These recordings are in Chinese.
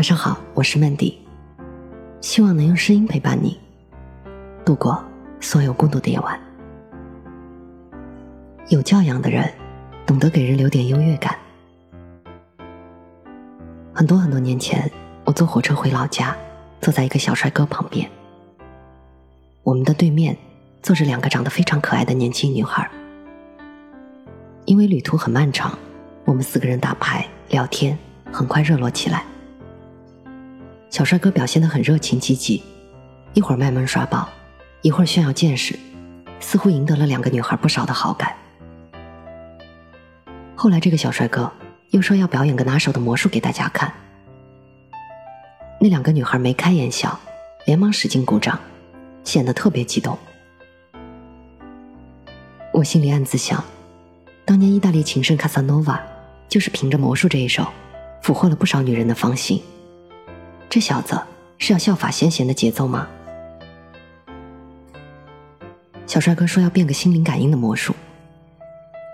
晚上好，我是曼迪，希望能用声音陪伴你度过所有孤独的夜晚。有教养的人，懂得给人留点优越感。很多很多年前，我坐火车回老家，坐在一个小帅哥旁边，我们的对面坐着两个长得非常可爱的年轻女孩。因为旅途很漫长，我们四个人打牌聊天，很快热络起来。小帅哥表现得很热情积极，一会儿卖萌耍宝，一会儿炫耀见识，似乎赢得了两个女孩不少的好感。后来，这个小帅哥又说要表演个拿手的魔术给大家看，那两个女孩眉开眼笑，连忙使劲鼓掌，显得特别激动。我心里暗自想。当年意大利情圣卡萨诺瓦就是凭着魔术这一手，俘获了不少女人的芳心。这小子是要效法先贤的节奏吗？小帅哥说要变个心灵感应的魔术，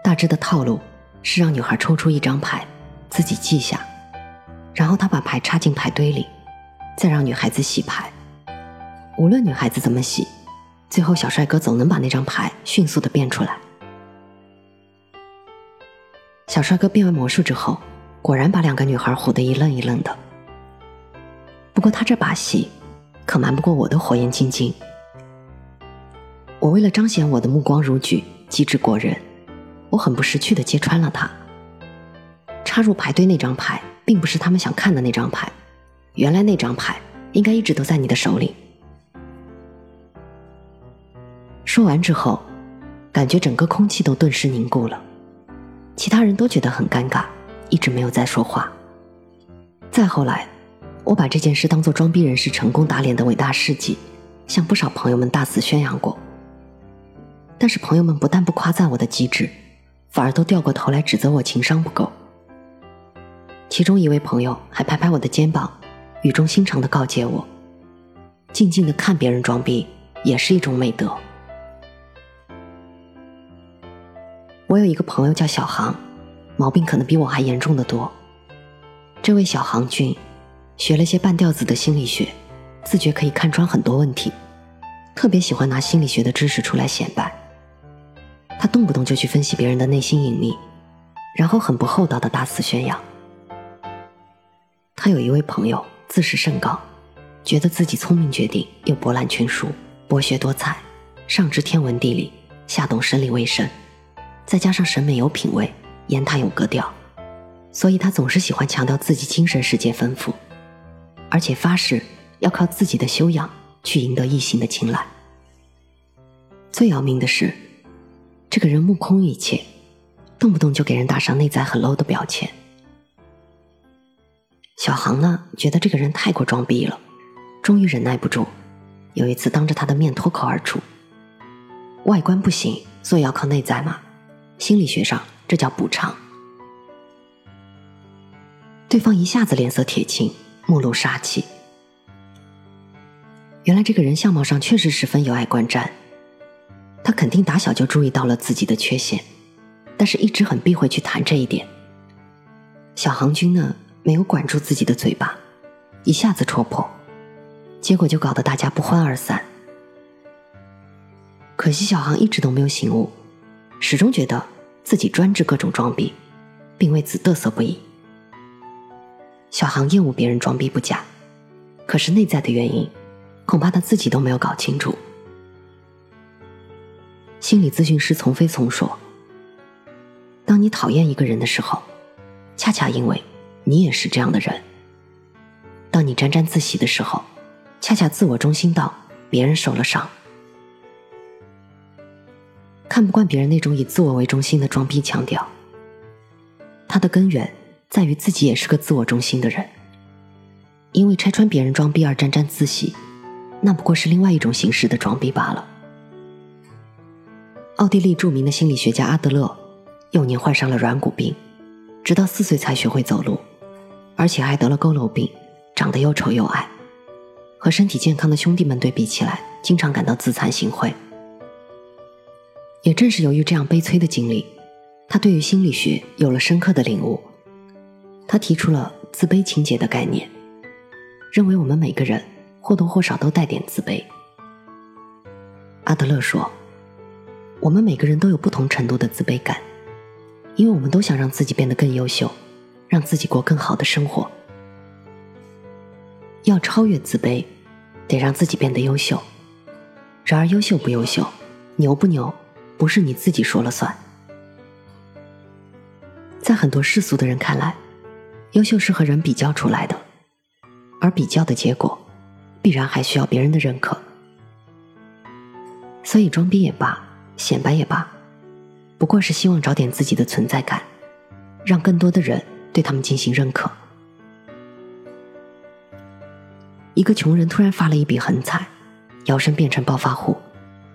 大致的套路是让女孩抽出一张牌，自己记下，然后他把牌插进牌堆里，再让女孩子洗牌。无论女孩子怎么洗，最后小帅哥总能把那张牌迅速的变出来。小帅哥变完魔术之后，果然把两个女孩唬得一愣一愣的。不过他这把戏，可瞒不过我的火眼金睛。我为了彰显我的目光如炬、机智过人，我很不识趣的揭穿了他。插入牌堆那张牌，并不是他们想看的那张牌，原来那张牌应该一直都在你的手里。说完之后，感觉整个空气都顿时凝固了。其他人都觉得很尴尬，一直没有再说话。再后来，我把这件事当做装逼人士成功打脸的伟大事迹，向不少朋友们大肆宣扬过。但是朋友们不但不夸赞我的机智，反而都掉过头来指责我情商不够。其中一位朋友还拍拍我的肩膀，语重心长地告诫我：静静地看别人装逼也是一种美德。我有一个朋友叫小航，毛病可能比我还严重的多。这位小航君，学了些半吊子的心理学，自觉可以看穿很多问题，特别喜欢拿心理学的知识出来显摆。他动不动就去分析别人的内心隐秘，然后很不厚道的大肆宣扬。他有一位朋友自视甚高，觉得自己聪明绝顶，又博览群书，博学多才，上知天文地理，下懂生理卫生。再加上审美有品位，言谈有格调，所以他总是喜欢强调自己精神世界丰富，而且发誓要靠自己的修养去赢得异性的青睐。最要命的是，这个人目空一切，动不动就给人打上内在很 low 的标签。小航呢，觉得这个人太过装逼了，终于忍耐不住，有一次当着他的面脱口而出：“外观不行，所以要靠内在嘛。”心理学上，这叫补偿。对方一下子脸色铁青，目露杀气。原来这个人相貌上确实十分有碍观瞻，他肯定打小就注意到了自己的缺陷，但是一直很避讳去谈这一点。小航军呢，没有管住自己的嘴巴，一下子戳破，结果就搞得大家不欢而散。可惜小航一直都没有醒悟。始终觉得自己专治各种装逼，并为此嘚瑟不已。小航厌恶别人装逼不假，可是内在的原因，恐怕他自己都没有搞清楚。心理咨询师丛飞丛说：“当你讨厌一个人的时候，恰恰因为你也是这样的人；当你沾沾自喜的时候，恰恰自我中心到别人受了伤。”看不惯别人那种以自我为中心的装逼腔调，他的根源在于自己也是个自我中心的人。因为拆穿别人装逼而沾沾自喜，那不过是另外一种形式的装逼罢了。奥地利著名的心理学家阿德勒，幼年患上了软骨病，直到四岁才学会走路，而且还得了佝偻病，长得又丑又矮，和身体健康的兄弟们对比起来，经常感到自惭形秽。也正是由于这样悲催的经历，他对于心理学有了深刻的领悟。他提出了自卑情节的概念，认为我们每个人或多或少都带点自卑。阿德勒说，我们每个人都有不同程度的自卑感，因为我们都想让自己变得更优秀，让自己过更好的生活。要超越自卑，得让自己变得优秀。然而，优秀不优秀，牛不牛，不是你自己说了算。在很多世俗的人看来，优秀是和人比较出来的，而比较的结果，必然还需要别人的认可。所以，装逼也罢，显摆也罢，不过是希望找点自己的存在感，让更多的人对他们进行认可。一个穷人突然发了一笔横财，摇身变成暴发户，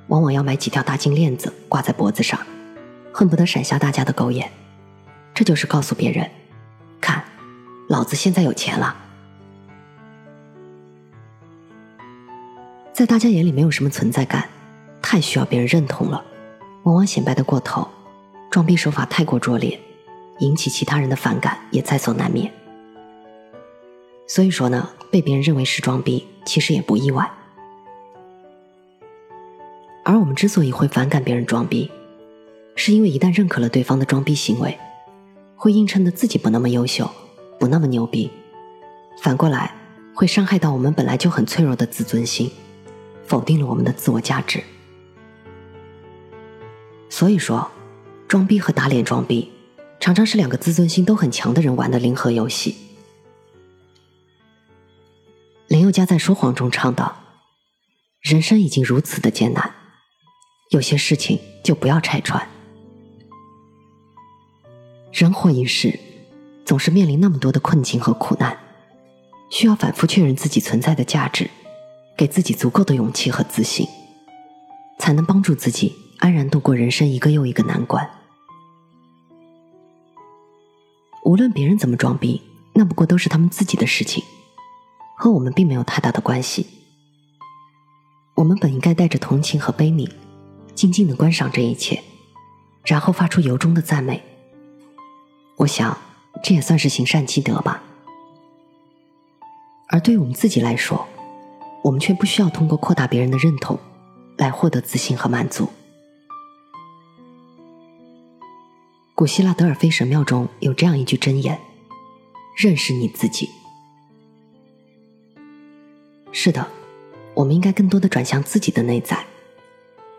往往要买几条大金链子挂在脖子上，恨不得闪瞎大家的狗眼。这就是告诉别人，看，老子现在有钱了。在大家眼里没有什么存在感，太需要别人认同了，往往显摆的过头，装逼手法太过拙劣，引起其他人的反感也在所难免。所以说呢，被别人认为是装逼，其实也不意外。而我们之所以会反感别人装逼，是因为一旦认可了对方的装逼行为，会映衬的自己不那么优秀，不那么牛逼，反过来会伤害到我们本来就很脆弱的自尊心，否定了我们的自我价值。所以说，装逼和打脸装逼，常常是两个自尊心都很强的人玩的零和游戏。林宥嘉在《说谎》中唱道：“人生已经如此的艰难，有些事情就不要拆穿。人活一世，总是面临那么多的困境和苦难，需要反复确认自己存在的价值，给自己足够的勇气和自信，才能帮助自己安然度过人生一个又一个难关。无论别人怎么装逼，那不过都是他们自己的事情。”和我们并没有太大的关系。我们本应该带着同情和悲悯，静静的观赏这一切，然后发出由衷的赞美。我想，这也算是行善积德吧。而对于我们自己来说，我们却不需要通过扩大别人的认同，来获得自信和满足。古希腊德尔菲神庙中有这样一句箴言：“认识你自己。”是的，我们应该更多的转向自己的内在，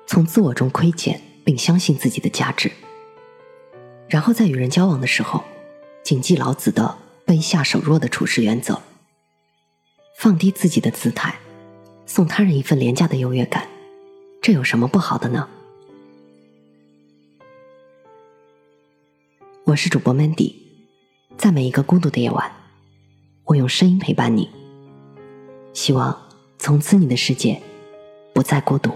从自我中窥见并相信自己的价值，然后在与人交往的时候，谨记老子的“卑下守弱”的处事原则，放低自己的姿态，送他人一份廉价的优越感，这有什么不好的呢？我是主播 Mandy，在每一个孤独的夜晚，我用声音陪伴你。希望从此你的世界不再孤独。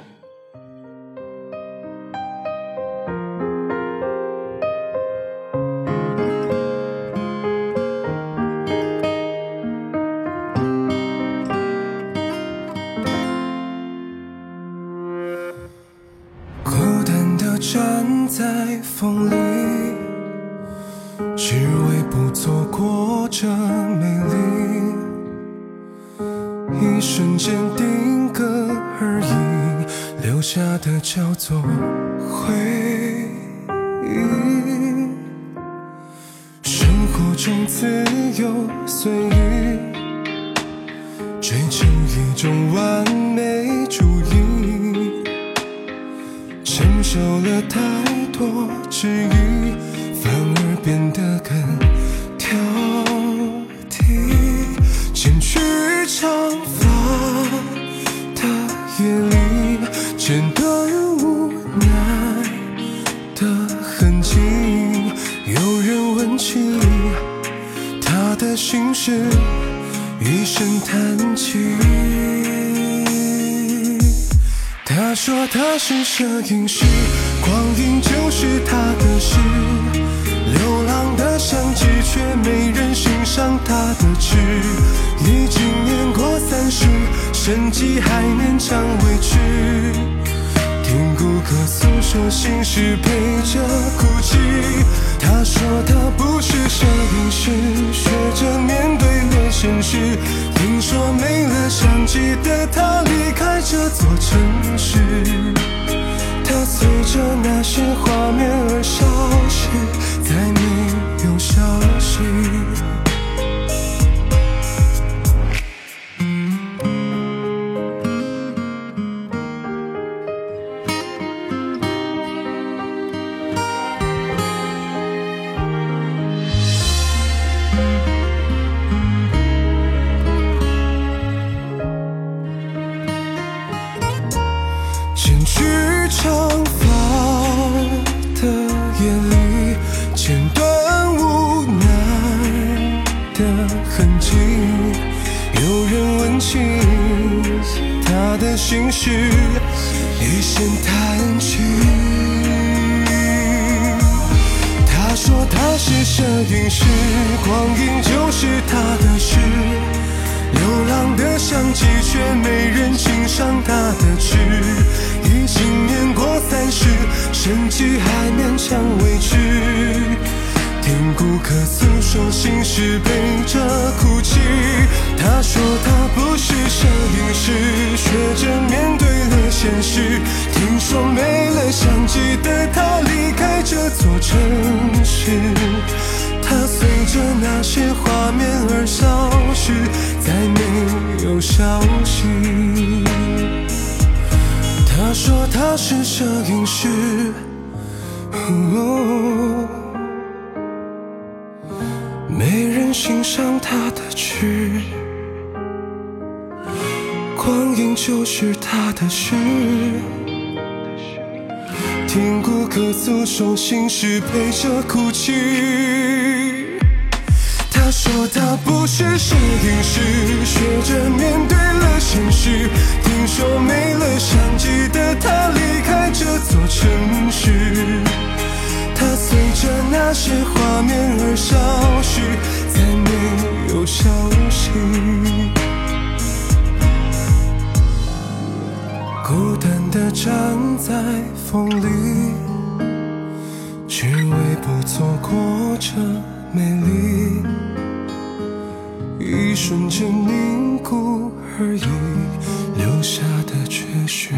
一瞬间定格而已，留下的叫做回忆。生活中自由随意，追求一种完美主义，承受了太多质疑，的心事，一声叹气。他说他是摄影师，光影就是他的事。流浪的相机，却没人欣赏他的痴。已经年过三十，生计还勉强维持。听顾客诉说心事，陪着哭泣。他说他不是摄影师，情绪心事，一声叹息。他说他是摄影师，光阴就是他的事。流浪的相机，却没人欣赏他的痴。已经年过三十，生计还勉强说心事，陪着哭泣。他说他不是摄影师，学着面对了现实。听说没了相机的他离开这座城市，他随着那些画面而消失，再没有消息。他说他是摄影师。哦没人欣赏他的痴，光阴就是他的事。听顾客诉说心事，陪着哭泣。他说他不是摄影师，学着面对了现实。听说没了相机的他离开这座城市。随着那些画面而消失，再没有消息。孤单地站在风里，只为不错过这美丽。一瞬间凝固而已，留下的却是。